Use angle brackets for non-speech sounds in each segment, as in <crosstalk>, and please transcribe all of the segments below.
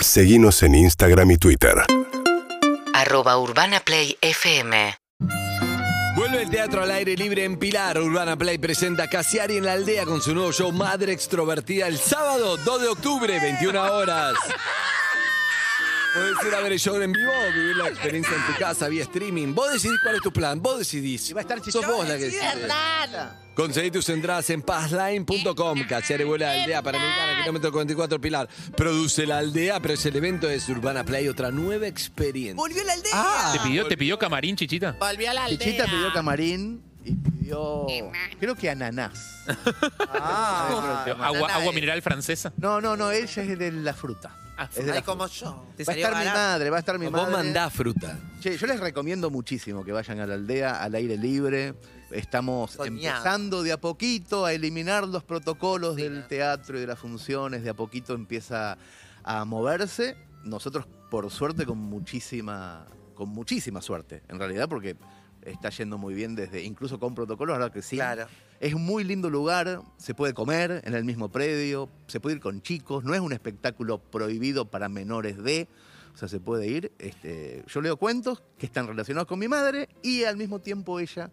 Seguimos en Instagram y Twitter. Arroba Urbana Play FM. Vuelve el teatro al aire libre en Pilar. Urbana Play presenta Casiari en la aldea con su nuevo show Madre Extrovertida el sábado 2 de octubre, 21 horas. Puedes ir a ver el show en vivo o vivir la experiencia en tu casa vía streaming. Vos decidís cuál es tu plan, vos decidís. va a estar Sos vos la que decís. Conseguí tus entradas en pazline.com. Casiari vuela a la aldea Panamericana, kilómetro 44 Pilar. Produce la aldea, pero ese evento es Urbana Play, otra nueva experiencia. Volvió la aldea. Ah, ¿Te pidió, ¿Te pidió camarín, Chichita? Volvió a la aldea. Chichita pidió camarín y pidió, creo que ananás. <laughs> Ah, agua, banana, agua mineral francesa. No, no, no, ella es de la fruta. Ah, Es de la Ay, como fruta. yo. Va a estar mi madre, va a estar mi Vos madre. mandás fruta. Che, yo les recomiendo muchísimo que vayan a la aldea, al aire libre. Estamos Soñado. empezando de a poquito a eliminar los protocolos del teatro y de las funciones. De a poquito empieza a moverse. Nosotros, por suerte, con muchísima, con muchísima suerte, en realidad, porque está yendo muy bien desde, incluso con protocolos, ahora que sí. Claro. Es un muy lindo lugar, se puede comer en el mismo predio, se puede ir con chicos, no es un espectáculo prohibido para menores de, o sea, se puede ir. Este, yo leo cuentos que están relacionados con mi madre y al mismo tiempo ella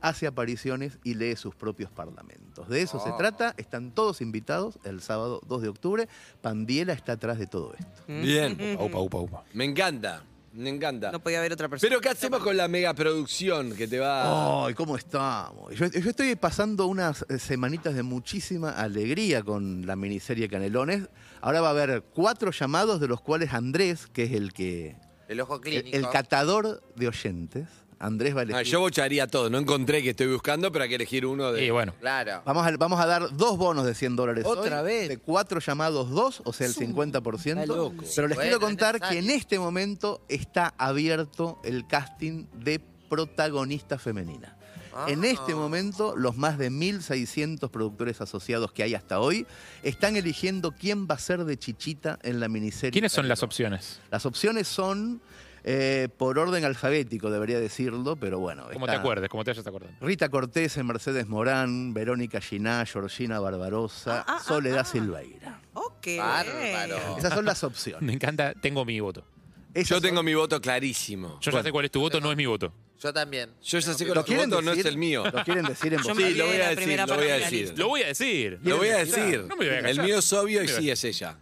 hace apariciones y lee sus propios parlamentos. De eso se trata, están todos invitados el sábado 2 de octubre. Pandiela está atrás de todo esto. Bien. Upa, upa, upa. Me encanta. Me encanta. No podía haber otra persona. Pero ¿qué hacemos con la megaproducción que te va... ¡Ay, cómo estamos! Yo, yo estoy pasando unas eh, semanitas de muchísima alegría con la miniserie Canelones. Ahora va a haber cuatro llamados, de los cuales Andrés, que es el que. El ojo El, clínico. el catador de oyentes. Andrés va a elegir. Ah, yo bocharía todo. No encontré que estoy buscando, pero hay que elegir uno de... Y bueno, Claro. Vamos a, vamos a dar dos bonos de 100 dólares. ¿Otra hoy, vez? De cuatro llamados, dos, o sea, el 50%. está loco. Pero les Bueno, quiero contar que en este momento está abierto el casting de protagonista femenina. Ah. En este momento, los más de 1.600 productores asociados que hay hasta hoy están eligiendo quién va a ser de Chichita en la miniserie. ¿quiénes son las opciones? Las opciones son eh, por orden alfabético, debería decirlo, pero bueno. Como te acuerdes, como te hayas acordado. Rita Cortés, Mercedes Morán, Verónica Giná, Georgina Barbarosa, Soledad Silveira. Ok. Bárbaro. Esas son las opciones. Me encanta, tengo mi voto. Esas Yo son- tengo mi voto clarísimo. Yo ya sé cuál es tu voto, no es mi voto. Yo también. Yo ya sé que ¿Lo tu quieren voto no es decir? el mío. ¿Lo quieren decir en voz Sí, lo voy de a decir, primera lo voy a parte de la decir. Lo voy a decir. Lo voy a ¿Quieren decir? decir. No me voy a El mío es obvio y sí es ella.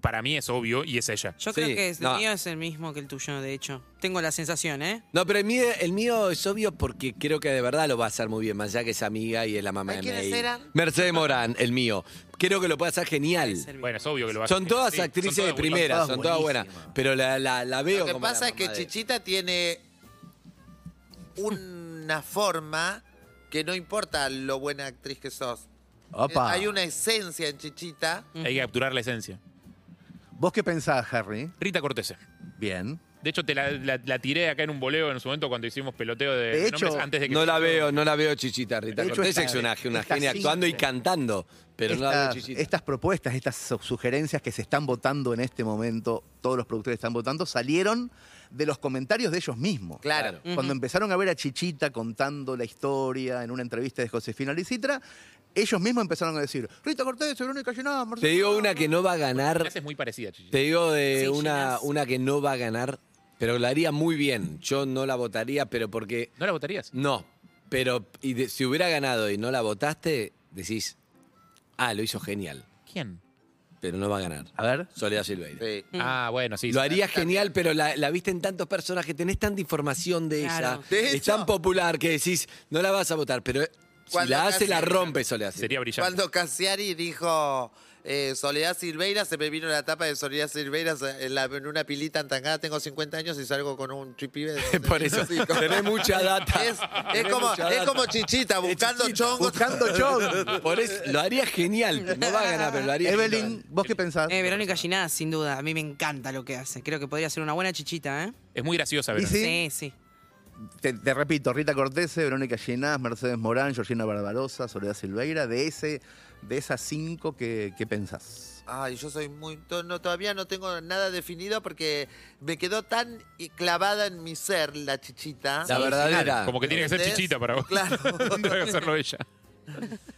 Para mí es obvio y es ella. Yo Sí, creo que es- el no. mío es el mismo que el tuyo, de hecho. Tengo la sensación, ¿eh? No, pero el mío, el mío es obvio porque creo que de verdad lo va a hacer muy bien, más allá que es amiga y es la mamá ¿Ay, de quiénes May. eran? Mercedes Morán, el mío. Creo que lo puede hacer genial. Bueno, es obvio que lo va a Son hacer. todas Sí, son actrices todas de primera, son todas buenas. buenísimas. Pero la, la, la veo Lo que como la pasa es que mamá de- Chichita tiene una forma que no importa lo buena actriz que sos. Opa. Hay una esencia en Chichita. Hay que capturar la esencia. ¿Vos qué pensás, Harry? Rita Cortese. Bien. De hecho, te la, la- la tiré acá en un boleo en su momento cuando hicimos peloteo de, De hecho, nombres antes de que No la veo, no la veo Chichita, Rita De hecho, Cortés esta- es una, una esta genia actuando y cantando, pero no la veo estas, Chichita. estas propuestas, estas su- sugerencias que se están votando en este momento, todos los productores están votando, salieron de los comentarios de ellos mismos. Claro. Cuando empezaron a ver a Chichita contando la historia en una entrevista de Josefina Licitra, ellos mismos empezaron a decir, Rita Cortés, Verónica Llená, Te Marcelo digo Morán". una que no va a ganar, es muy parecida, Chichi. te digo de Sí, una, una que no va a ganar, pero la haría muy bien. Yo no la votaría, pero porque ¿No la votarías? No, pero y de- si hubiera ganado y no la votaste, decís, ah, lo hizo genial, ¿Quién? Pero no va a ganar. A ver. Soledad Silveira. Sí. Ah, bueno, sí. Lo haría genial, pero la, la viste en tantos personajes, tenés tanta información de Claro. ella, De es hecho- tan popular que decís, no la vas a votar, pero si Cuando la hace, casi- la rompe Soledad Silveira. Sería brillante. Cuando Cassiari dijo eh, Soledad Silveira, se me vino la tapa de Soledad Silveira en, la- en una pilita en Tangada. Tengo 50 años y salgo con un tripibe. de- <laughs> Por eso, tenés mucha data. <laughs> Es, como, mucha es data. como Chichita, buscando chongos. Buscando <laughs> chong. Por eso, lo haría genial. No va a ganar, pero lo haría Evelyn, genial. ¿vos qué pensás? Eh, Verónica Ginás, sin duda. A mí me encanta lo que hace. Creo que podría ser una buena chichita, ¿eh? Es muy graciosa, ¿Y Verón. sí? Sí, sí. Te, te repito, Rita Cortese, Verónica Llenás, Mercedes Morán, Georgina Barbarosa, Soledad Silveira, de ese, de esas cinco que, que pensás. Ay, yo soy muy... No, todavía no tengo nada definido porque me quedó tan clavada en mi ser la chichita. La verdadera. Como que tiene que ser chichita para vos. Claro. <laughs> Que hacerlo ella.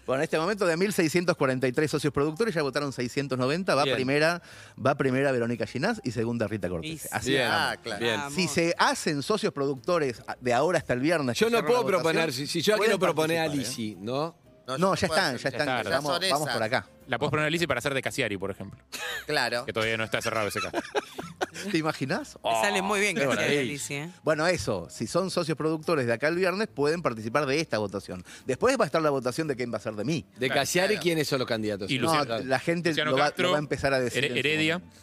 Bueno, en este momento de 1.643 socios productores ya votaron 690. Va Bien. primera, va primera Verónica Ginás y segunda Rita Cortés. Así Bien, Ah, claro. bien. Vamos. Si se hacen socios productores de ahora hasta el viernes. Yo no puedo votación, proponer, si, si yo quiero proponer a participar, ¿eh? Lisi, ¿no? Ya están, ya están. está, vamos, son vamos esas. por acá. La puedes poner a Lizzy para hacer de Casiari, por ejemplo. Claro. Que todavía no está cerrado ese caso. ¿Te imaginas? Te sale muy bien que sea maravilla. Alicia, ¿eh? Bueno, eso, si son socios productores de acá el viernes, pueden participar de esta votación. Después va a estar la votación de quién va a ser de mí. De Claro. Casiari, Claro. ¿quiénes son los candidatos? Y No, Luciano- la gente Luciano lo va, Castro, lo va a empezar a decir. Here- en su Heredia. momento.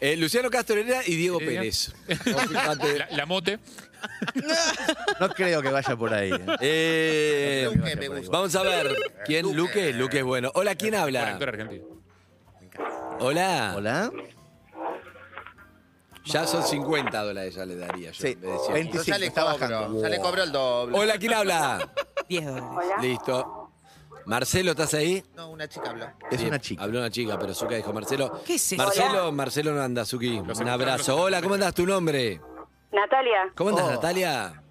Eh, Luciano Castro Herrera y Diego Heredia. Pérez. <laughs> La mote. <laughs> No creo que vaya por ahí. ¿eh? Eh, Luque me gusta. vamos a ver. ¿Quién? Luque. Luque. Luque es bueno. Hola, ¿quién Buen habla? actor argentino. Hola. Hola. Ya son 50 dólares, ya le daría yo. Sí, en vez de 100. 20. Yo ya le está cobro, bajando. ya le cobro el doble. Hola, ¿quién habla? <laughs> 10 dólares. Listo. Marcelo, ¿estás ahí? No, una chica habló. Es una chica. Habló una chica, pero Zuka dijo Marcelo. ¿Qué es eso? Marcelo, Marcelo no anda, Zuki. Un abrazo. Hola, ¿cómo andas? ¿Tu nombre? Natalia, ¿Cómo andas, Oh. Natalia?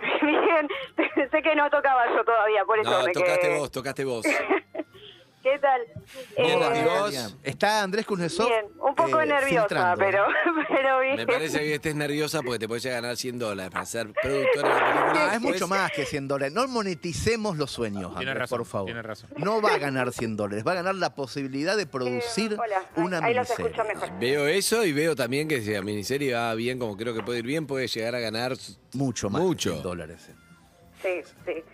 <laughs> bien, <laughs> sé que no tocaba yo todavía, por eso No, me tocaste quedé. vos, tocaste vos. <laughs> ¿Qué tal? Bien, Eh, ¿y vos? Está Andrés Kuznetsov. Bien, un poco eh, nerviosa, filtrando. pero, <laughs> pero bien. Me parece que estés nerviosa porque te puedes llegar a ganar 100 dólares para ser productora de la película. Ah, es mucho más que 100 dólares. No moneticemos los sueños, Andrés, razón, por favor. tiene razón. No va a ganar 100 dólares, va a ganar la posibilidad de producir Eh, hola, una ahí los miniserie. escucho mejor. Veo eso y veo también que si la miniserie va bien, como creo que puede ir bien, puede llegar a ganar. Mucho más Mucho. que 100 dólares. Sí, sí.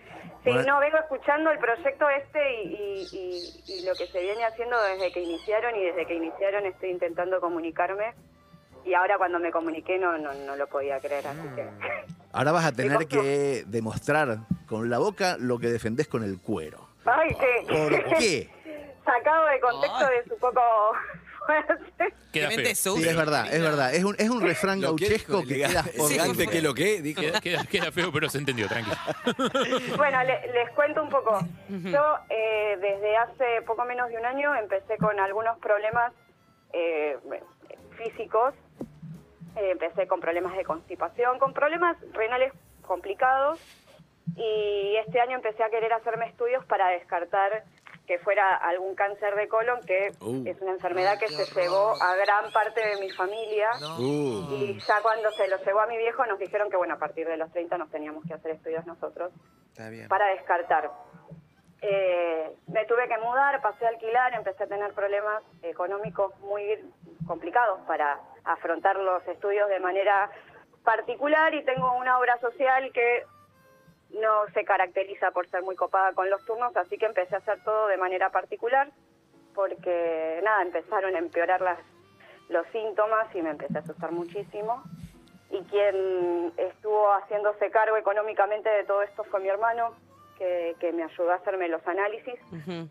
Sí, no, vengo escuchando el proyecto este y, y- y- y lo que se viene haciendo desde que iniciaron y desde que iniciaron estoy intentando comunicarme y ahora cuando me comuniqué no, no, no lo podía creer, así que... <laughs> Ahora vas a tener que demostrar con la boca lo que defendés con el cuero. Ay, qué... ¿Por qué? <laughs> Sacado de contexto de su poco fuerte. <laughs> Queda feo. Sí, es verdad, es verdad. Es un, es un refrán <laughs> Lo que gauchesco dijo, que elegante, queda elegante que lo que dijo. Queda, queda- queda feo, pero se entendió, tranquilo. <laughs> Bueno, le- les cuento un poco. Yo eh, desde hace poco menos de un año empecé con algunos problemas eh, físicos. Eh, empecé con problemas de constipación, con problemas renales complicados. Y este año empecé a querer hacerme estudios para descartar que fuera algún cáncer de colon, que Uh. es una enfermedad que se llevó a gran parte de mi familia. Uh, Y ya cuando se lo llevó a mi viejo nos dijeron que bueno, a partir de los 30 nos teníamos que hacer estudios nosotros Está bien. para descartar. Eh, me tuve que mudar, pasé a alquilar, empecé a tener problemas económicos muy complicados para afrontar los estudios de manera particular y tengo una obra social que no se caracteriza por ser muy copada con los turnos, así que empecé a hacer todo de manera particular porque nada, empezaron a empeorar las, los síntomas y me empecé a asustar muchísimo. Y quien estuvo haciéndose cargo económicamente de todo esto fue mi hermano, que, que me ayudó a hacerme los análisis.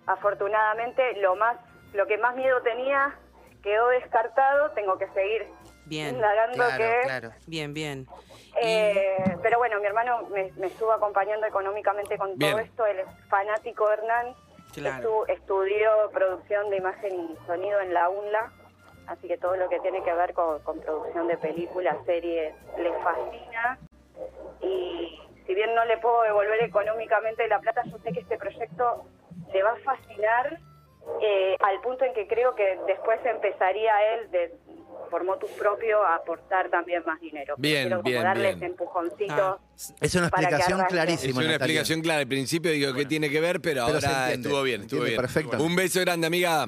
Afortunadamente, lo más, lo que más miedo tenía quedó descartado. Tengo que seguir Bien. indagando Claro, que claro. Bien, bien. eh, pero bueno, mi hermano me, me estuvo acompañando económicamente con todo esto. Él es fanático de Hernán. Claro. Estu- estudió producción de imagen y sonido en la UNLA. Así que todo lo que tiene que ver con, con producción de películas, series, le fascina. Y si bien no le puedo devolver económicamente la plata, yo sé que este proyecto le va a fascinar eh, al punto en que creo que después empezaría él de, por motus propio a aportar también más dinero. Bien, Quiero como bien, darle bien. ese empujoncito. Ah, Es una explicación arranque. es clarísima. una Natalia. explicación clara. Al principio digo que tiene que ver, pero, Pero ahora entiende, estuvo bien, estuvo bien. perfectamente. Un beso grande, amiga.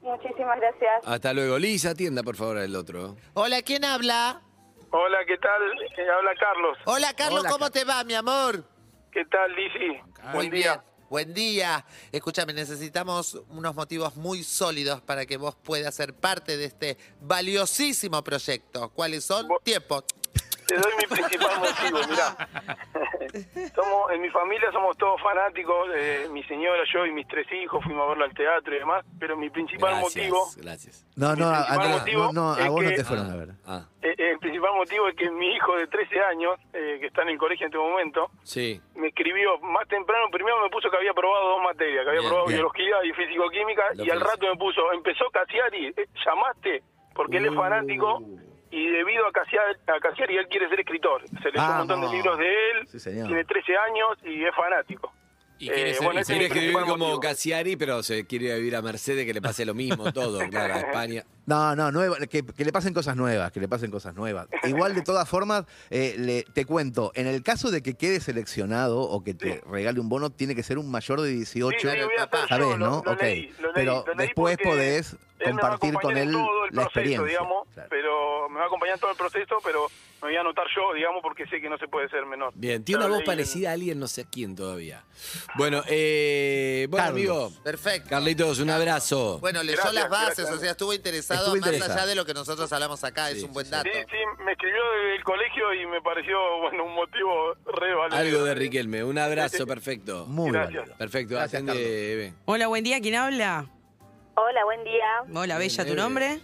Muchísimas gracias. Hasta luego. Lisa, atienda por favor el otro. Hola, ¿quién habla? Hola, ¿qué tal? Eh, habla Carlos. Hola, Carlos, Hola, ¿cómo te va, mi amor? ¿Qué tal, Lizzy? Buen bien. Buen día. Escúchame, necesitamos unos motivos muy sólidos para que vos puedas ser parte de este valiosísimo proyecto. ¿Cuáles son? Tiempo. Te doy mi principal motivo, mirá. <laughs> somos, en mi familia somos todos fanáticos, eh, mi señora, yo y mis tres hijos fuimos a verla al teatro y demás, pero mi principal Gracias, motivo, gracias. No, no, Andrés, motivo no, no, a vos no te fueron a ver. Ah, eh, el principal motivo es que mi hijo de 13 años, eh, que está en el colegio en este momento, sí. me escribió más temprano, primero me puso que había probado dos materias, que había Bien, probado bien. biología y físico-química, y al rato me puso, empezó Casiari, eh, llamaste, porque él es Uh. fanático, y debido a Casiari, a Casiari él quiere ser escritor. Se leyó un montón de libros de él, Sí, señor. tiene 13 años y es fanático. Y quiere, Eh, ser- bueno, y Quiere escribir como motivo. Cassiari, pero se quiere vivir a Mercedes, que le pase lo mismo, todo, claro, a España. <laughs> No, no, nueva- que, que le pasen cosas nuevas, que le pasen cosas nuevas. Igual, de todas formas, eh, le- te cuento, en el caso de que quede seleccionado o que te regale un bono, tiene que ser un mayor de 18. Sí, sí, voy a hacer yo, ¿Sabés, lo- no? lo ok. leí, lo leí, Pero leí después podés compartir con él en todo el la proceso, experiencia. digamos, Claro. pero me va a acompañar en todo el proceso, pero me voy a anotar yo, digamos, porque sé que no se puede ser menor. Bien, tiene una voz en- parecida a alguien, no sé a quién todavía. Bueno, eh, bueno, Carlos. amigo. Perfecto. Carlitos, un abrazo. Bueno, leyó Gracias, las bases, gracias. o sea, estuvo interesado Más allá de lo que nosotros hablamos acá, es un buen dato. Sí, sí, me escribió desde el colegio y me pareció, bueno, un motivo re válido. Algo de Riquelme, un abrazo, perfecto. <laughs> Muy Gracias. válido. Perfecto, Gracias, atende. Hola, buen día. ¿Quién habla? Hola, buen día. Hola, Bella, ¿tu nombre?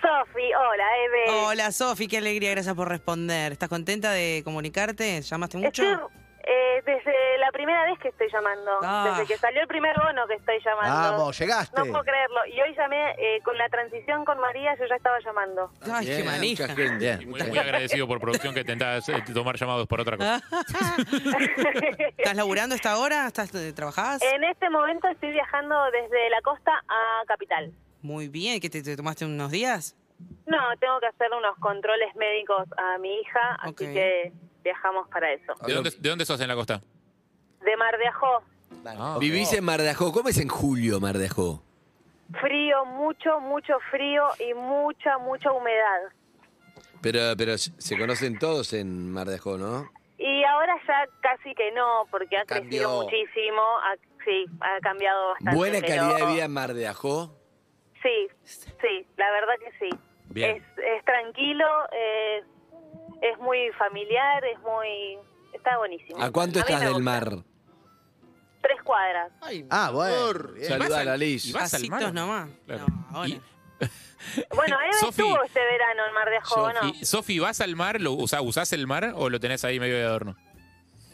Sofi, hola, Eve. Hola, Sofi, qué alegría, gracias por responder. ¿Estás contenta de comunicarte? ¿Llamaste mucho? Estoy, eh, desde la primera vez que estoy llamando, Ah. desde que salió el primer bono que estoy llamando. Vamos, llegaste. No puedo creerlo. Y hoy llamé eh, con la transición con María, yo ya estaba llamando. Ay, qué manija. mucha gente. Bien. Muy, muy agradecido por producción que intentás eh, tomar llamados por otra cosa. <laughs> ¿Estás laburando esta hora? ¿Estás, eh, ¿Trabajás? en este momento estoy viajando desde la costa a Capital. Muy bien. ¿Qué te, te tomaste unos días? No, tengo que hacer unos controles médicos a mi hija, así que viajamos para eso. ¿De dónde, ¿De dónde sos en la costa? De Mar de Ajó, Ah, Vivís en Mar de Ajó. ¿Cómo es en julio, Mar de Ajó? frío, mucho, mucho frío y mucha, mucha humedad. Pero, pero se conocen todos en Mar de Ajó, ¿no? Y ahora ya casi que no, porque ha Cambió. crecido muchísimo. ha- sí, ha cambiado bastante. Buena pero- calidad de vida en Mar de Ajó. Sí, sí, la verdad que sí. Bien. Es, es tranquilo, eh, es muy familiar, es muy... Está buenísimo. ¿A cuánto estás del mar? Tres cuadras. Ah, bueno. bien. Saludala, Liz. ¿Y vas al mar? Pasitos nomás. Claro. No, ahora. Y- <laughs> Bueno, Eve Sofi. estuvo este verano en Mar de Ajó, ¿no? Sofi, Sofi, ¿vas al mar? Lo, o sea, ¿usás el mar o lo tenés ahí medio de adorno?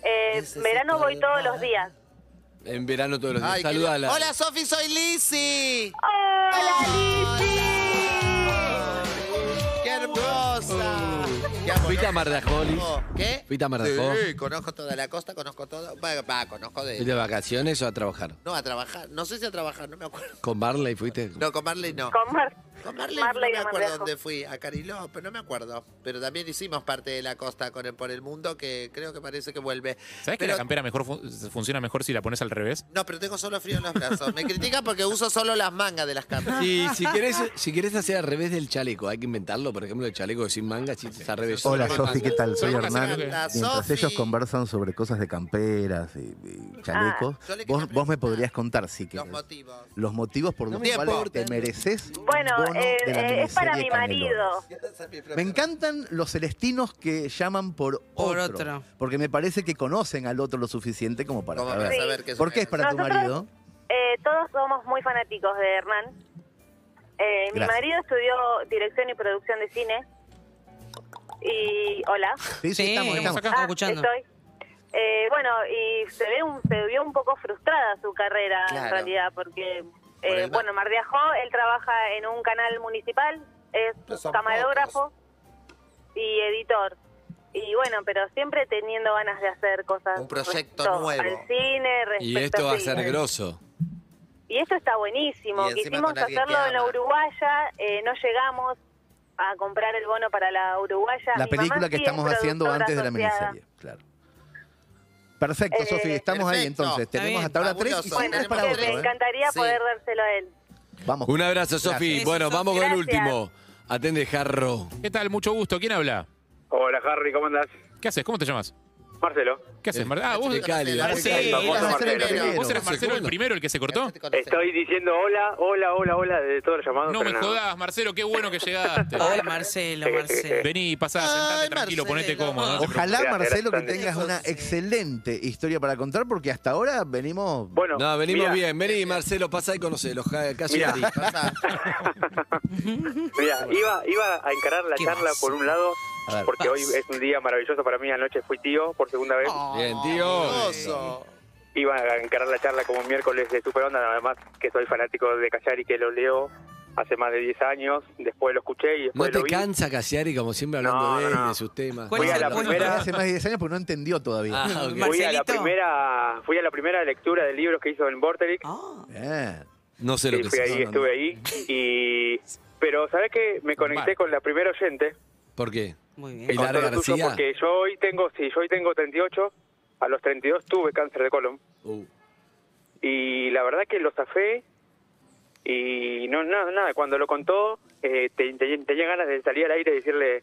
Eh, verano voy todos los días. En verano todos los días. Ay, qué Saludala. lindo. Hola, Sofi, soy Lizzy. ¡Hola, ¡Qué hermosa! Qué. ¿Fuiste a Mar de Ajó, Liz? ¿Qué? ¿Fuiste a Mar de Ajó? Sí, conozco toda la costa, conozco todo. Va, va, conozco ¿Fuiste de de... vacaciones o a trabajar? No, a trabajar. No sé si a trabajar, no me acuerdo. ¿Con Barley fuiste? No, con Marley no. Con Mar. Con Marley, Marley no de me de acuerdo dónde fui. A Cariló, pero no me acuerdo. Pero también hicimos parte de la costa con el, por el mundo que creo que parece que vuelve. ¿Sabés que la campera mejor fun- funciona mejor si la pones al revés? No, pero tengo solo frío en los brazos. Me critican porque uso solo las mangas de las camperas. Y si querés, si querés hacer al revés del chaleco, hay que inventarlo. Por ejemplo, el chaleco sin manga, si es al revés. Hola Sofi, ¿qué tal? Soy Hernán. Mientras ellos conversan sobre cosas de camperas y, y chalecos, vos, vos me podrías contar Los querés. motivos. Los motivos por los cuales te mereces Bueno, eh, de la eh, es para mi marido. Me encantan los celestinos que llaman por, Por otro, otro. Porque me parece que conocen al otro lo suficiente como para ¿Cómo saber. saber que es ¿Por qué es para tu marido? Eh, todos somos muy fanáticos de Hernán. Eh, mi marido estudió dirección y producción de cine. Y. Hola. Sí, sí, Sí, estamos, estamos estamos. acá. Ah, escuchando. Estoy. Eh, bueno, y se ve un, se vio un poco frustrada su carrera en realidad, porque, Por eh, bueno, Mar de Ajó, él trabaja en un canal municipal, es camarógrafo y editor. Y bueno, pero siempre teniendo ganas de hacer cosas. Un proyecto nuevo. Al cine, Y respecto esto va a ser grosso. Y esto está buenísimo. Quisimos hacerlo en la. Uruguaya, eh, no llegamos a comprar el bono para la Uruguaya. La Mi mamá película que sí es estamos haciendo antes de la miniserie, claro. Perfecto, Eh, Sofi, estamos ahí entonces. Está Tenemos bien. hasta ahora tres y es Bueno, para me otro. ¿eh? encantaría Sí. poder dárselo a él. Vamos. Un abrazo, Sofi. Bueno, vamos con el último. Atende, Jarro. ¿Qué tal? Mucho gusto. ¿Quién habla? Hola, Harry, ¿cómo andás? ¿Qué haces? ¿Cómo te llamas? Marcelo. ¿Qué haces, Mar- Ah, vos, Cali, Marcelo. de Sí, Cali. Marcelo. ¿Vos eres Marcelo el primero, el que se cortó? Estoy diciendo hola, hola, hola, hola de todos los llamados. No me jodas, Marcelo, qué bueno que llegaste. <laughs> Hola, Marcelo, Marcelo. Vení, pasá, sentate Ay, tranquilo, ponete cómodo. no Ojalá, Marcelo, que tengas una excelente historia para contar, porque hasta ahora venimos. Bueno, No, venimos bien. Vení, Marcelo, pasá y conocelo. Casi Mira. Ari. Pasa. <laughs> Mira, iba, iba a encarar la ¿Qué charla por un lado, ver. porque hoy es un día maravilloso para mí. Anoche fui tío por segunda vez. Bien, tío. Iba a encarar la charla como un miércoles de super onda, nada más que soy fanático de Callar y que lo leo hace más de 10 años, después lo escuché y ¿No después te lo vi. cansa Casiari como siempre hablando No, de no, él, no. de sus temas? ¿Cuál Fui es a la primera- Hace más de 10 años porque no entendió todavía. Ah, ok. Fui a la primera, fui a la primera lectura de libros que hizo en Vorterix. Ah, Bien. No sé lo Sí, que fui ahí, no, estuve no. ahí. Y, pero, ¿sabes qué? Me conecté Vale. con la primera oyente. ¿Por qué? Muy bien. Pilar García. Porque yo hoy tengo, sí, yo hoy tengo 38. A los 32 tuve cáncer de colon. Uh, Y la verdad que lo zafé. Y no, nada, nada. Cuando lo contó, eh, te- te- tenía ganas de salir al aire y decirle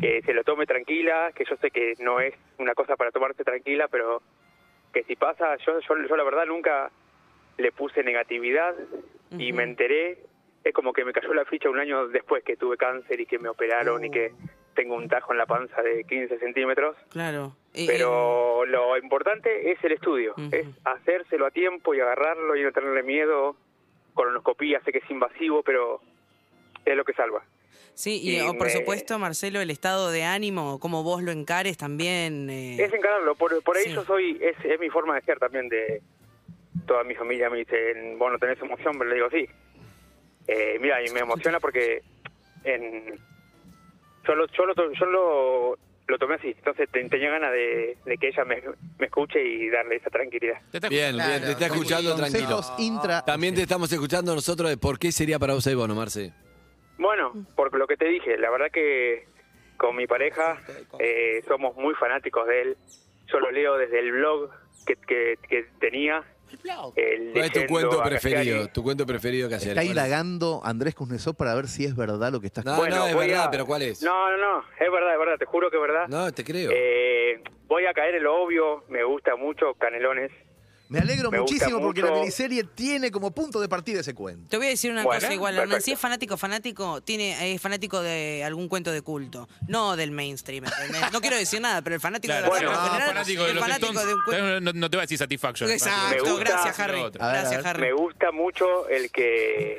que se lo tome tranquila, que yo sé que no es una cosa para tomarse tranquila, pero que si pasa, yo, yo, yo la verdad nunca le puse negatividad y me enteré, es como que me cayó la ficha un año después que tuve cáncer y que me operaron y que tengo un tajo en la panza de 15 centímetros. Claro. Eh, Pero lo importante es el estudio, es hacérselo a tiempo y agarrarlo y no tenerle miedo. Colonoscopía, sé que es invasivo, pero es lo que salva. Sí, y y oh, por me- supuesto, Marcelo, el estado de ánimo, cómo vos lo encares también. eh, Es encararlo, por, por ahí Sí. yo soy, es, es mi forma de ser también de toda mi familia me dicen, vos no tenés emoción, pero le digo sí. Eh, mira, y me emociona porque en, yo, lo, yo, lo, to- yo lo, lo tomé así, entonces te- tenía ganas de, de que ella me, me escuche y darle esa tranquilidad. Te está- Bien, bien, te está escuchando tranquilo. Intra. También te estamos escuchando nosotros de por qué sería para vos el bono, Marce. Bueno, por lo que te dije, la verdad que con mi pareja eh, somos muy fanáticos de él. Yo lo leo desde el blog que, que, que tenía. El ¿Cuál es tu cuento preferido? Tu cuento preferido, Casiari. Está ¿Cuál es? indagando Andrés Kuznetsov para ver si es verdad lo que está No, Bueno, no, es verdad, a- pero ¿cuál es? No, no, no, es verdad, es verdad, te juro que es verdad. No, te creo. Eh, voy a caer en lo obvio, me gusta mucho Canelones. Me alegro Me muchísimo porque la mucho. miniserie tiene como punto de partida ese cuento. Te voy a decir una Bueno, cosa igual, Hernán. Si es fanático, fanático, tiene, es fanático de algún cuento de culto, no del mainstream. ¿entendés? No quiero decir nada, pero el fanático Claro, de la bueno, no, general fanático de es los fanático Stones, de un cuento. no, no te va a decir Satisfaction. Exacto, gusta- gracias, Harry. Gracias. Harry. Me gusta mucho el que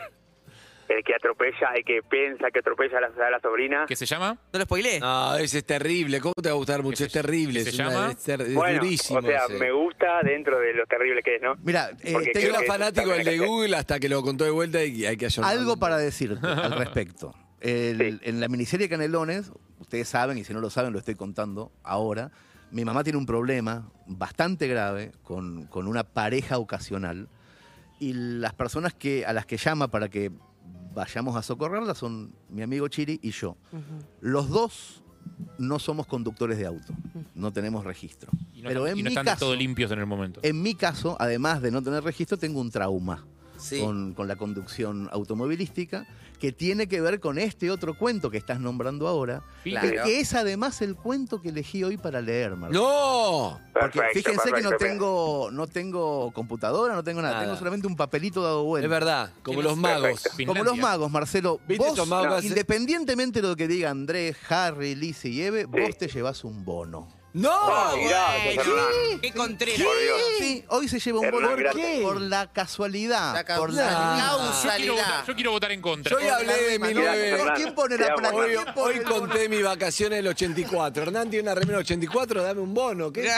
el que atropella, el que piensa que atropella a la, a la sobrina. ¿Qué se llama? ¿No lo spoilé? No, ese es terrible. ¿Cómo te va a gustar mucho? ¿Qué Es terrible. qué Es, se una- llama? es ter- es Bueno, durísimo. o sea, ese. me gusta dentro de lo terrible que es, ¿no? Mira, eh, creo era fanático del de Google hasta que lo contó de vuelta y hay que ayornarlo. algo para decirte al respecto. <laughs> El- Sí. En la miniserie Canelones, ustedes saben, y si no lo saben, lo estoy contando ahora. Mi mamá tiene un problema bastante grave con, con una pareja ocasional. Y las personas que, a las que llama para que vayamos a socorrerla son mi amigo Chiri y yo. Los dos no somos conductores de auto, no tenemos registro. Y no, Pero están- en y no mi están caso, todos limpios en el momento. en mi caso, además de no tener registro, tengo un trauma Sí. con, con la conducción automovilística que tiene que ver con este otro cuento que estás nombrando ahora, Claro. que es además el cuento que elegí hoy para leer, Marcelo. ¡No! Porque Perfecto, fíjense que no tengo, no tengo computadora, no tengo nada, Nada. tengo solamente un papelito dado vuelta. Es verdad, como los magos. Como los magos, Marcelo. ¿Viste Vos, magos independientemente de lo que diga Andrés, Harry, Lizzie y Eve, Sí. vos te llevas un bono. ¡No! Hernán. ¡Qué contrera! Por Dios. Sí, hoy se lleva un Hernán, bono. ¿Por qué? Por la casualidad. La por la Ah. Yo quiero, causalidad. votar, yo quiero votar en contra. Yo hoy hablé de 19... Hernán. ¿Quién pone Te la amo, placa? Hoy, ¿Quién pone hoy el bono? conté mi vacaciones del 84. Hernán tiene una remera 84, dame un bono. ¿Qué?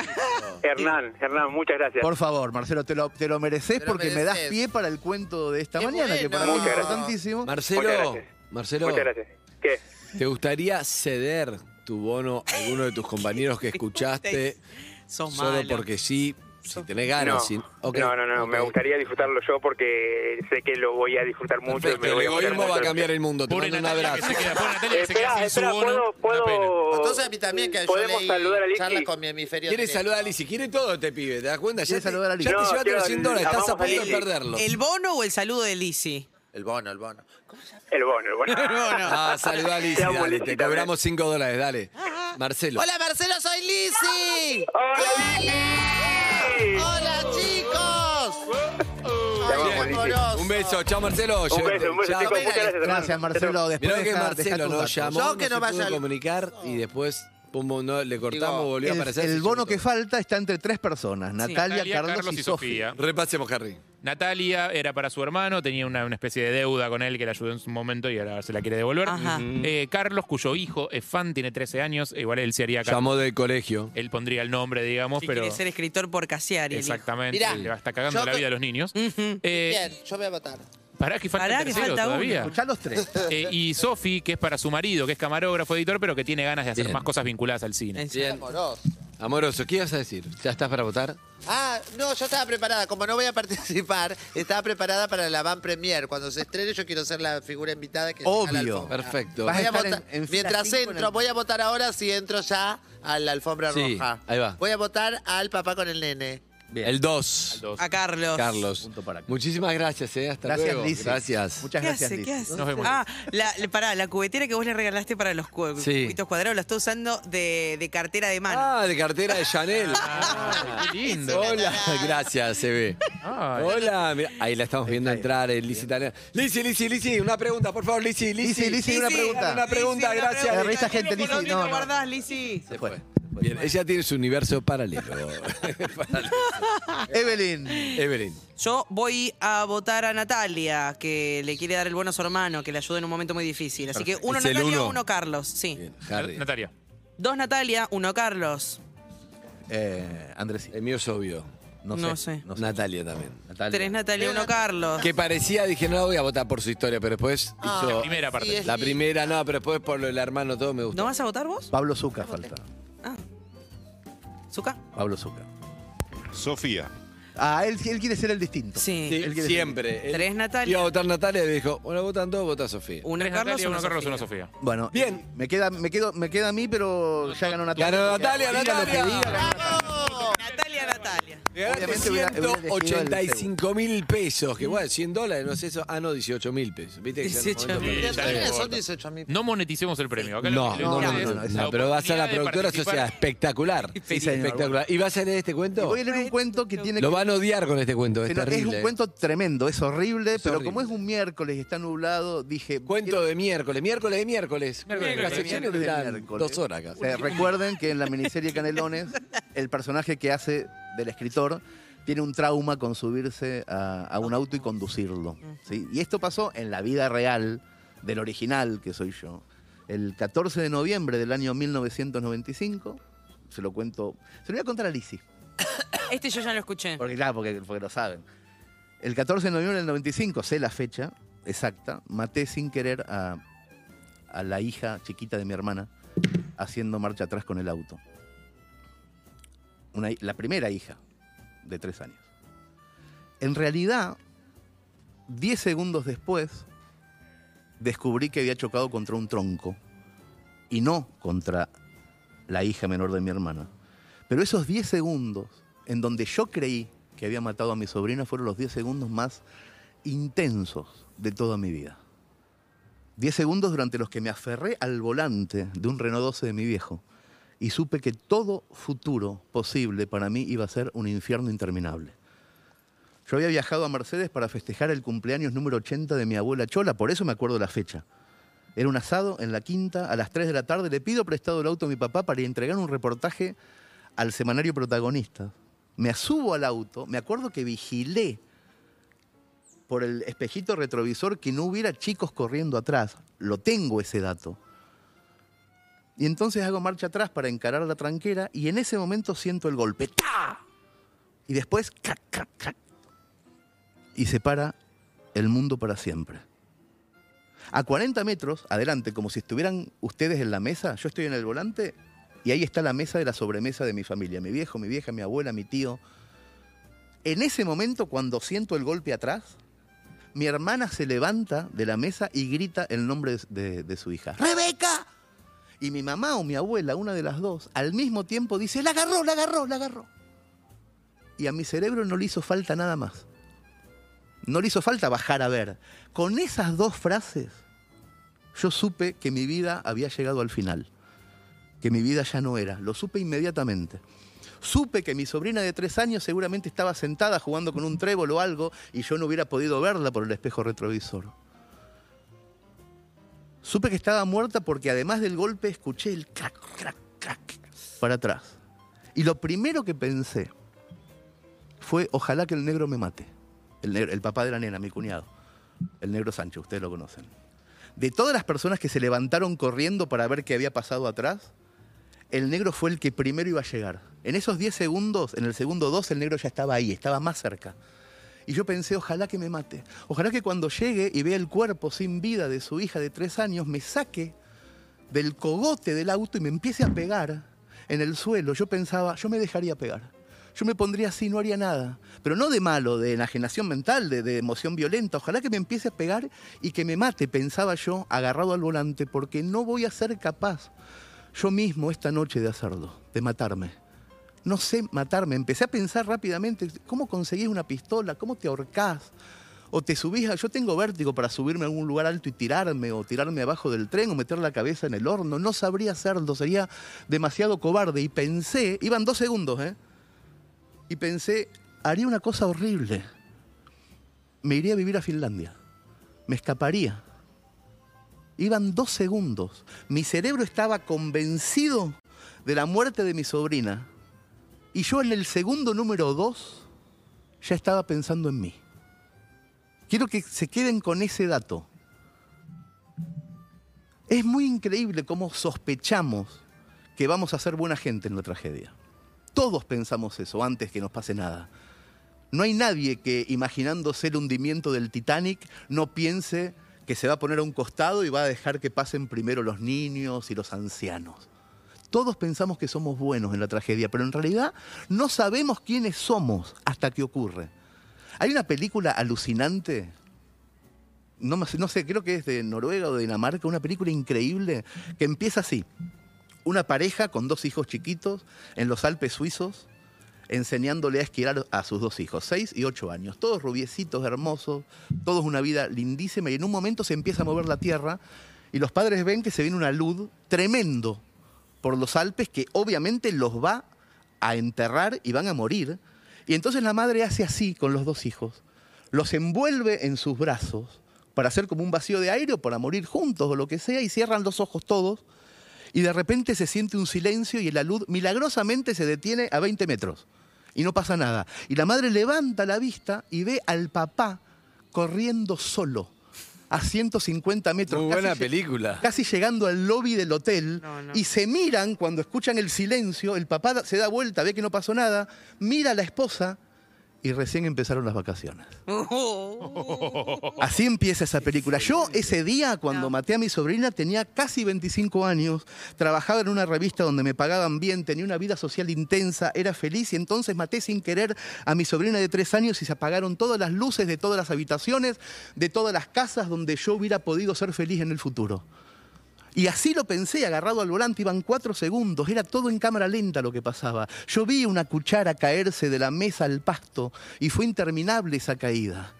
Hernán, Hernán, muchas gracias. Por favor, Marcelo, te lo, te lo mereces Te lo porque me das mereces. pie para el cuento de esta Qué mañana, que bueno. para mí es Muchas gracias. importantísimo. Marcelo, Muchas gracias. Marcelo, Muchas gracias. ¿Qué? ¿te gustaría ceder tu bono a alguno de tus <laughs> compañeros que escuchaste Sos solo malo. porque sí? Si tenés No, ganas. si- ok, no, no, no, ok. me gustaría disfrutarlo yo porque sé que lo voy a disfrutar mucho. y Perfecto, me voy el a egoísmo va a cambiar el mundo. Te mando un que abrazo. se queda, que Espera, sin espera. ¿puedo, puedo, Entonces a mí también que yo podemos leí saludar a Lizzy? charlas con mi hemisferio Quiere saludar a Lizzy, quiere todo este pibe, ¿te das cuenta? Ya te, saludar a ya Lizzy. te No, llevaste los 100 dólares, estás a a punto de perderlo. ¿El bono o el saludo de Lizzy? El bono, el bono. El bono, el bono. <laughs> Ah, saludá a Lizzy, dale, Lizzy, te también. cobramos 5 dólares, dale. Marcelo. Hola Marcelo, soy Lizzy. ¡Hola, Lizzy! Hola chicos. Ay. Un beso, chao Marcelo. Un beso, un beso, Chao. chicos. Gracias, Marcelo. Después Mirá que deja- Marcelo nos llamó, Yo que no no vaya al- comunicar y después pum, no, le cortamos, Digo, volvió a El, aparecer. el bono que falta está entre tres personas, Natalia, Natalia, Carlos, y Sofía. Repasemos, Harry. Natalia era para su hermano, tenía una, una especie de deuda con él que le ayudó en su momento y ahora se la quiere devolver. Ajá. Eh, Carlos, cuyo hijo es fan, tiene 13 años, igual él se haría cargo. Llamó del colegio. Él pondría el nombre, digamos, Si pero. quiere ser escritor por Casiari. el hijo. Exactamente, Mirá, le va a estar cagando yo la co- vida a los niños. Ujú. Eh, Bien, yo voy a votar. Pará que falta Pará, el que tercero falta uno. todavía. Escuchá los tres. <laughs> Eh, y Sofi, que es para su marido, que es camarógrafo, editor, pero que tiene ganas de hacer Bien. más cosas vinculadas al cine. En serio. Amoroso. Amoroso, ¿qué ibas a decir? ¿Ya estás para votar? Ah, no, yo estaba preparada. Como no voy a participar, estaba preparada para la Van Premier. Cuando se estrene, yo quiero ser la figura invitada que llega a la Obvio. alfombra. Perfecto. Vas a Voy a estar votar- en- en fila mientras cinco en entro, el- voy a votar ahora si entro ya a la alfombra Sí, roja. ahí va. Voy a votar al papá con el nene. Bien. El 2. Dos. A Carlos. Carlos. Punto para acá. Muchísimas gracias, ¿eh? Hasta Gracias, luego. Gracias. Muchas ¿Qué gracias, hace? ¿Qué hace? Nos vemos. Ah, la, la- pará, la cubetera que vos le regalaste para los cu- Sí. cubitos cuadrados la está usando de, de cartera de mano. Ah, de cartera de Chanel. <laughs> Ah, qué lindo. Hola, gracias, se ve. Ay. Hola, mira, ahí la estamos viendo entrar en Lizzy Tania. Lizzy, Lizzy, Lizzy, una pregunta, por favor, Lizzy, Lizzy. Lizzy, Lizzy, una pregunta. Una pregunta, gracias. pregunta. Revista Gente, Lizzy, ¿Dónde no, lo no. guardás, Lizzy? Se fue. Bien, ella tiene su universo paralelo. <laughs> Paralelo. Evelyn. Evelyn. Yo voy a votar a Natalia, que le quiere dar el bueno a su hermano, que le ayuda en un momento muy difícil. Así que uno Es el Natalia, uno. uno Carlos. Sí. Bien, Harry. Natalia. Dos Natalia, uno Carlos. Eh, Andrés. El mío es obvio. No sé. No sé. No sé. Natalia también. Natalia. Tres Natalia, uno Carlos. Que parecía, dije, no la voy a votar por su historia, pero después Ah, hizo. La primera parte. sí, es La primera, no, pero después por lo del hermano todo me gustó. ¿No vas a votar vos? Pablo Zuca falta. Ah. ¿Zuka? Pablo Zuca. Sofía. Ah, él, él quiere ser el distinto. Sí. Sí, Él quiere siempre. Él Tres Natalia. Iba a votar Natalia y dijo, bueno, votan todos, vota Sofía. Uno Tres Carlos, Natalia, uno uno Carlos, Sofía. una Sofía. Bueno, Bien. Me queda, me, quedo, me queda a mí, pero ya ganó Natalia. Ganó Natalia, Diga lo que Natalia. diga, ganó Obviamente hubiera- hubiera elegido el 185 mil pesos, que bueno, 100 dólares, no sé eso. Ah, no, 18 mil pesos. ¿Viste? que ya en un 18 momento- mil. Sí, ya Natalia no son importa. 18 mil. No moneticemos el premio. Acá No, que no, no, queremos no, es no, pero va a ser la oportunidad de productora participar. sociedad espectacular. Sí, señor. espectacular. ¿Y vas a leer este Y cuento? Voy a leer un cuento que tiene Lo van a odiar con este cuento, es terrible. un cuento tremendo, es horrible, Es pero horrible. como es un miércoles y está nublado, dije. Cuento de miércoles, miércoles de miércoles. Miércoles de Las secciones miércoles duran dos horas acá. Eh, recuerden que en la miniserie Canelones, el personaje que hace del escritor tiene un trauma con subirse a, a un auto y conducirlo. ¿sí? Y esto pasó en la vida real del original, que soy yo. El 14 de noviembre del año 1995, se lo cuento, se lo voy a contar a Lizzy, <coughs> Este yo ya lo escuché. porque claro, porque, porque lo saben. El 14 de noviembre del 95, sé la fecha exacta, maté sin querer a, a la hija chiquita de mi hermana haciendo marcha atrás con el auto. Una la primera hija de tres años. En realidad, 10 segundos después, descubrí que había chocado contra un tronco y no contra la hija menor de mi hermana. Pero esos 10 segundos en donde yo creí que había matado a mi sobrina fueron los 10 segundos más intensos de toda mi vida. 10 segundos durante los que me aferré al volante de un Renault 12 de mi viejo y supe que todo futuro posible para mí iba a ser un infierno interminable. Yo había viajado a Mercedes para festejar el cumpleaños número 80 de mi abuela Chola, por eso me acuerdo la fecha. Era un asado en la quinta, a las 3 de la tarde, le pido prestado el auto a mi papá para entregar un reportaje al semanario protagonista. Me subo al auto, me acuerdo que vigilé por el espejito retrovisor que no hubiera chicos corriendo atrás. Lo tengo ese dato. Y entonces hago marcha atrás para encarar la tranquera y en ese momento siento el golpe. ¡Ta! Y después, ¡crac, crac, crac! Y se para el mundo para siempre. A 40 metros, adelante, como si estuvieran ustedes en la mesa, yo estoy en el volante y ahí está la mesa de la sobremesa de mi familia, mi viejo, mi vieja, mi abuela, mi tío. En ese momento, cuando siento el golpe atrás, mi hermana se levanta de la mesa y grita el nombre de, de- de su hija. ¡Rebeca! Y mi mamá o mi abuela, una de las dos, al mismo tiempo dice, la agarró, la agarró, la agarró. Y a mi cerebro no le hizo falta nada más. No le hizo falta bajar a ver. Con esas dos frases, yo supe que mi vida había llegado al final. Que mi vida ya no era. Lo supe inmediatamente. Supe que mi sobrina de tres años seguramente estaba sentada jugando con un trébol o algo y yo no hubiera podido verla por el espejo retrovisor. Supe que estaba muerta porque además del golpe escuché el crack, crack, crack para atrás. Y lo primero que pensé fue, ojalá que el negro me mate. El, papá de la nena, mi cuñado. El negro Sancho, ustedes lo conocen. De todas las personas que se levantaron corriendo para ver qué había pasado atrás, el negro fue el que primero iba a llegar. En esos 10 segundos, en el segundo 2, el negro ya estaba ahí, estaba más cerca. Y yo pensé, ojalá que me mate. Ojalá que cuando llegue y vea el cuerpo sin vida de su hija de tres años, me saque del cogote del auto y me empiece a pegar en el suelo. Yo pensaba, yo me dejaría pegar. Yo me pondría así, no haría nada. Pero no de malo, de enajenación mental, de, de emoción violenta. Ojalá que me empiece a pegar y que me mate, pensaba yo, agarrado al volante, porque no voy a ser capaz yo mismo esta noche de hacerlo, de matarme. No sé matarme. Empecé a pensar rápidamente, ¿cómo conseguís una pistola? ¿Cómo te ahorcás? O te subís a... Yo tengo vértigo para subirme a algún lugar alto y tirarme, o tirarme abajo del tren, o meter la cabeza en el horno. No sabría hacerlo, sería demasiado cobarde. Y pensé, iban dos segundos, ¿eh? Y pensé, haría una cosa horrible. Me iría a vivir a Finlandia. Me escaparía. Iban dos segundos. Mi cerebro estaba convencido de la muerte de mi sobrina. Y yo en el segundo número dos ya estaba pensando en mí. Quiero que se queden con ese dato. Es muy increíble cómo sospechamos que vamos a ser buena gente en la tragedia. Todos pensamos eso antes que nos pase nada. No hay nadie que imaginándose el hundimiento del Titanic no piense que se va a poner a un costado y va a dejar que pasen primero los niños y los ancianos. Todos pensamos que somos buenos en la tragedia, pero en realidad no sabemos quiénes somos hasta que ocurre. Hay una película alucinante, no, sé, creo que es de Noruega o de Dinamarca, una película increíble que empieza así. Una pareja con dos hijos chiquitos en los Alpes suizos enseñándole a esquiar a sus dos hijos, seis y ocho años. Todos rubiecitos, hermosos, todos una vida lindísima y en un momento se empieza a mover la tierra y los padres ven que se viene una luz tremendo por los Alpes que obviamente los va a enterrar y van a morir. Y entonces la madre hace así con los dos hijos, los envuelve en sus brazos para hacer como un vacío de aire o para morir juntos o lo que sea y cierran los ojos todos y de repente se siente un silencio y la luz milagrosamente se detiene a 20 metros y no pasa nada. Y la madre levanta la vista y ve al papá corriendo solo a 150 metros. Muy casi buena lle- película. Casi llegando al lobby del hotel No, no. y se miran cuando escuchan el silencio, el papá se da vuelta, ve que no pasó nada, mira a la esposa y recién empezaron las vacaciones. <laughs> Así empieza esa película. Yo ese día, cuando maté a mi sobrina, tenía casi 25 años, trabajaba en una revista donde me pagaban bien, tenía una vida social intensa, era feliz y entonces maté sin querer a mi sobrina de tres años y se apagaron todas las luces de todas las habitaciones, de todas las casas donde yo hubiera podido ser feliz en el futuro. Y así lo pensé, agarrado al volante, iban cuatro segundos, era todo en cámara lenta lo que pasaba. Yo vi una cuchara caerse de la mesa al pasto y fue interminable esa caída.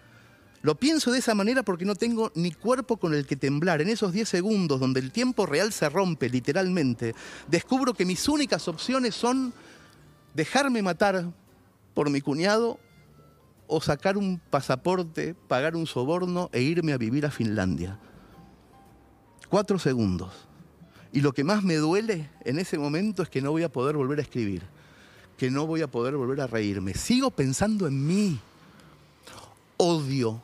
Lo pienso de esa manera porque no tengo ni cuerpo con el que temblar. En esos 10 segundos donde el tiempo real se rompe literalmente, descubro que mis únicas opciones son dejarme matar por mi cuñado o sacar un pasaporte, pagar un soborno e irme a vivir a Finlandia. Cuatro segundos. Y lo que más me duele en ese momento es que no voy a poder volver a escribir, que no voy a poder volver a reírme. Sigo pensando en mí. Odio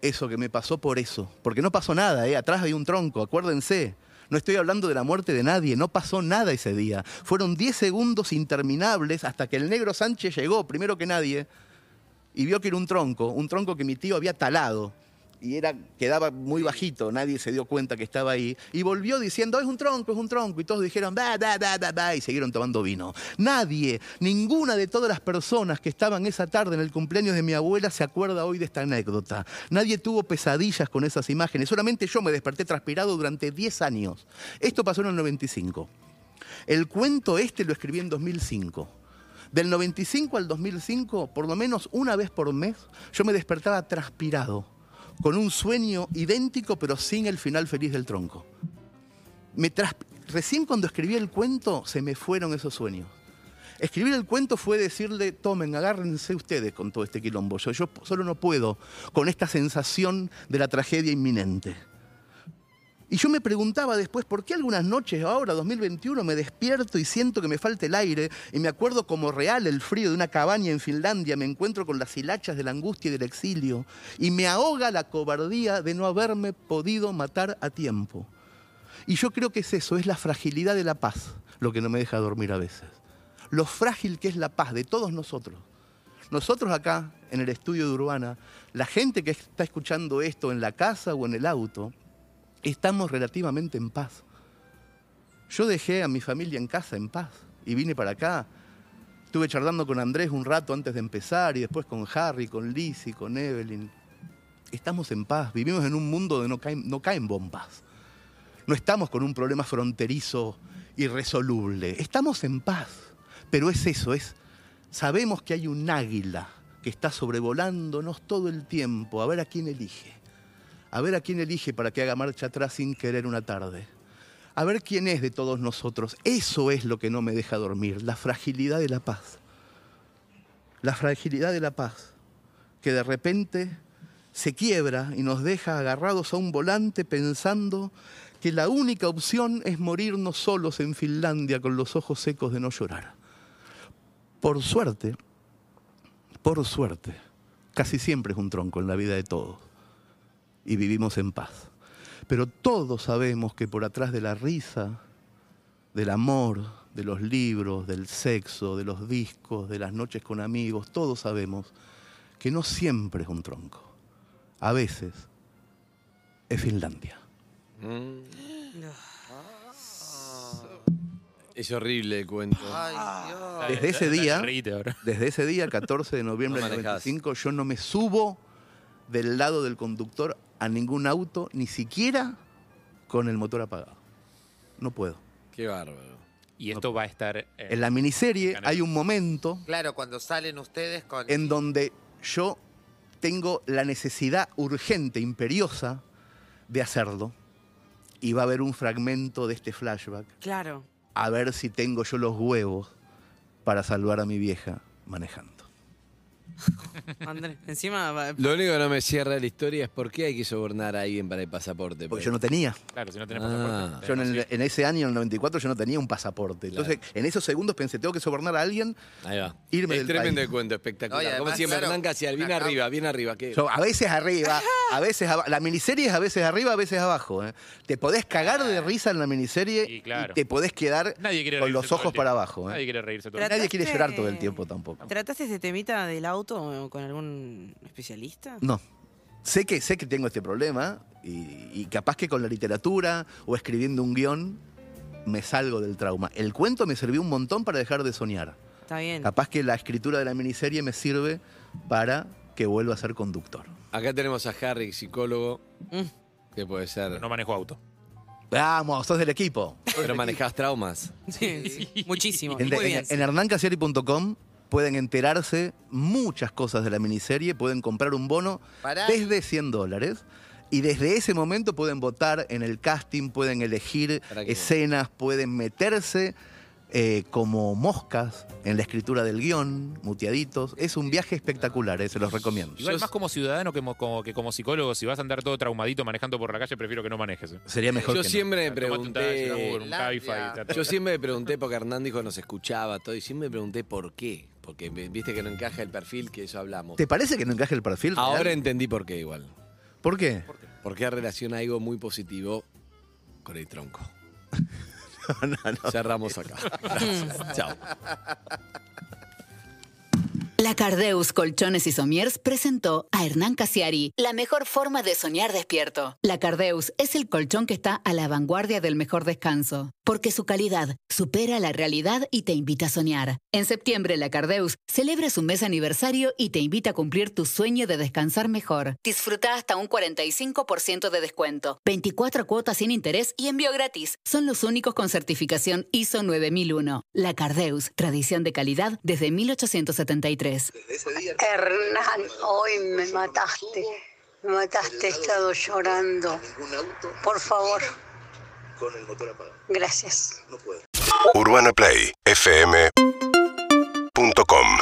eso que me pasó por eso. Porque no pasó nada, ¿eh? atrás hay un tronco, acuérdense. No estoy hablando de la muerte de nadie, no pasó nada ese día. Fueron 10 segundos interminables hasta que el negro Sánchez llegó, primero que nadie, y vio que era un tronco, un tronco que mi tío había talado. Y era, quedaba muy bajito, nadie se dio cuenta que estaba ahí. Y volvió diciendo, es un tronco, es un tronco. Y todos dijeron, va, va, va, va, va, y siguieron tomando vino. Nadie, ninguna de todas las personas que estaban esa tarde en el cumpleaños de mi abuela se acuerda hoy de esta anécdota. Nadie tuvo pesadillas con esas imágenes. Solamente yo me desperté transpirado durante 10 años. Esto pasó en el 95. El cuento este lo escribí en 2005. Del 95 al 2005, por lo menos una vez por mes, yo me despertaba transpirado, con un sueño idéntico pero sin el final feliz del tronco. Me Recién cuando escribí el cuento se me fueron esos sueños. Escribir el cuento fue decirle, tomen, agárrense ustedes con todo este quilombo. Yo, yo solo no puedo con esta sensación de la tragedia inminente. Y yo me preguntaba después, ¿por qué algunas noches ahora, 2021, me despierto y siento que me falta el aire y me acuerdo como real el frío de una cabaña en Finlandia, me encuentro con las hilachas de la angustia y del exilio y me ahoga la cobardía de no haberme podido matar a tiempo? Y yo creo que es eso, es la fragilidad de la paz lo que no me deja dormir a veces. Lo frágil que es la paz de todos nosotros. Nosotros acá, en el estudio de Urbana, la gente que está escuchando esto en la casa o en el auto, estamos relativamente en paz. Yo dejé a mi familia en casa en paz y vine para acá. Estuve charlando con Andrés un rato antes de empezar y después con Harry, con Lizzie, con Evelyn. Estamos en paz, vivimos en un mundo donde no caen, no caen bombas. No estamos con un problema fronterizo irresoluble. Estamos en paz. Pero es eso, es. Sabemos que hay un águila que está sobrevolándonos todo el tiempo. A ver a quién elige. A ver a quién elige para que haga marcha atrás sin querer una tarde. A ver quién es de todos nosotros. Eso es lo que no me deja dormir, la fragilidad de la paz. La fragilidad de la paz, que de repente se quiebra y nos deja agarrados a un volante pensando que la única opción es morirnos solos en Finlandia con los ojos secos de no llorar. Por suerte, por suerte, casi siempre es un tronco en la vida de todos y vivimos en paz. Pero todos sabemos que por atrás de la risa, del amor, de los libros, del sexo, de los discos, de las noches con amigos, todos sabemos que no siempre es un tronco. A veces es Finlandia. Es horrible el cuento. Ay, Dios. Desde ese día, desde ese día, 14 de <laughs> noviembre No del manejás. 95, yo no me subo del lado del conductor a ningún auto, ni siquiera con el motor apagado. No puedo. Qué bárbaro. Y esto va a estar. eh, En la miniserie hay un momento Claro, cuando salen ustedes con. en donde yo tengo la necesidad urgente, imperiosa, de hacerlo. Y va a haber un fragmento de este flashback. Claro. A ver si tengo yo los huevos para salvar a mi vieja manejando. <laughs> Andrés, encima. Lo único que no me cierra la historia es por qué hay que sobornar a alguien para el pasaporte. Porque yo no tenía. Claro, si no tenés Ah. pasaporte. Yo en, el- tenés- en ese año, en el 94, yo no tenía un pasaporte. Entonces, en esos segundos pensé, tengo que sobornar a alguien. Ahí va. Irme es del tremendo país. cuento, espectacular. Como siempre, claro, Hernán Casial, bien arriba, bien arriba. ¿qué? Yo, a veces arriba, a veces abajo. La miniserie es a veces arriba, a veces abajo. ¿eh? Te podés cagar de risa en la miniserie Y claro. te podés quedar Nadie con los ojos tiempo. para abajo. ¿eh? Nadie quiere reírse todo el Trataste- Nadie quiere llorar todo el tiempo tampoco. ¿Trataste ese temita del auto con algún especialista? No. Sé que, sé que tengo este problema y, y capaz que con la literatura o escribiendo un guion me salgo del trauma. El cuento me sirvió un montón para dejar de soñar. Está bien. Capaz que la escritura de la miniserie me sirve para que vuelva a ser conductor. Acá tenemos a Harry, psicólogo, Mm. que puede ser. No manejo auto. Vamos, sos del equipo. Pero manejás traumas. Sí, sí, muchísimo. En, Muy en- bien. en hernancasiari.com pueden enterarse muchas cosas de la miniserie, pueden comprar un bono Pará. desde 100 dólares. Y desde ese momento pueden votar en el casting, pueden elegir escenas, pueden meterse eh, como moscas en la escritura del guion, muteaditos. Es un viaje espectacular, eh, se los recomiendo. Igual más como ciudadano que como, como- que como psicólogo, si vas a andar todo traumadito manejando por la calle, prefiero que no manejes. eh. Sería mejor Yo que no. siempre me Tomate un taxi, un pregunté. Uber, un Cabify, y ta- Yo siempre me pregunté, porque Hernán dijo nos escuchaba todo, y siempre me pregunté por qué. Porque viste que no encaja el perfil que eso hablamos. ¿Te parece que no encaje el perfil? real? Ahora entendí por qué igual. ¿Por qué? Porque relaciona algo muy positivo con el tronco. <laughs> No, no. Cerramos acá. <laughs> Gracias. Chao. La Cardeus Colchones y Somiers presentó a Hernán Casiari, la mejor forma de soñar despierto. La Cardeus es el colchón que está a la vanguardia del mejor descanso, porque su calidad supera la realidad y te invita a soñar. En septiembre, la Cardeus celebra su mes aniversario y te invita a cumplir tu sueño de descansar mejor. Disfruta hasta un 45% de descuento, 24 cuotas sin interés y envío gratis. Son los únicos con certificación ISO 9001. La Cardeus, tradición de calidad desde 1873. Hernán, hoy me mataste, me mataste, he estado llorando. Por favor. Con el motor apagado. Gracias. No puedo. Fm.com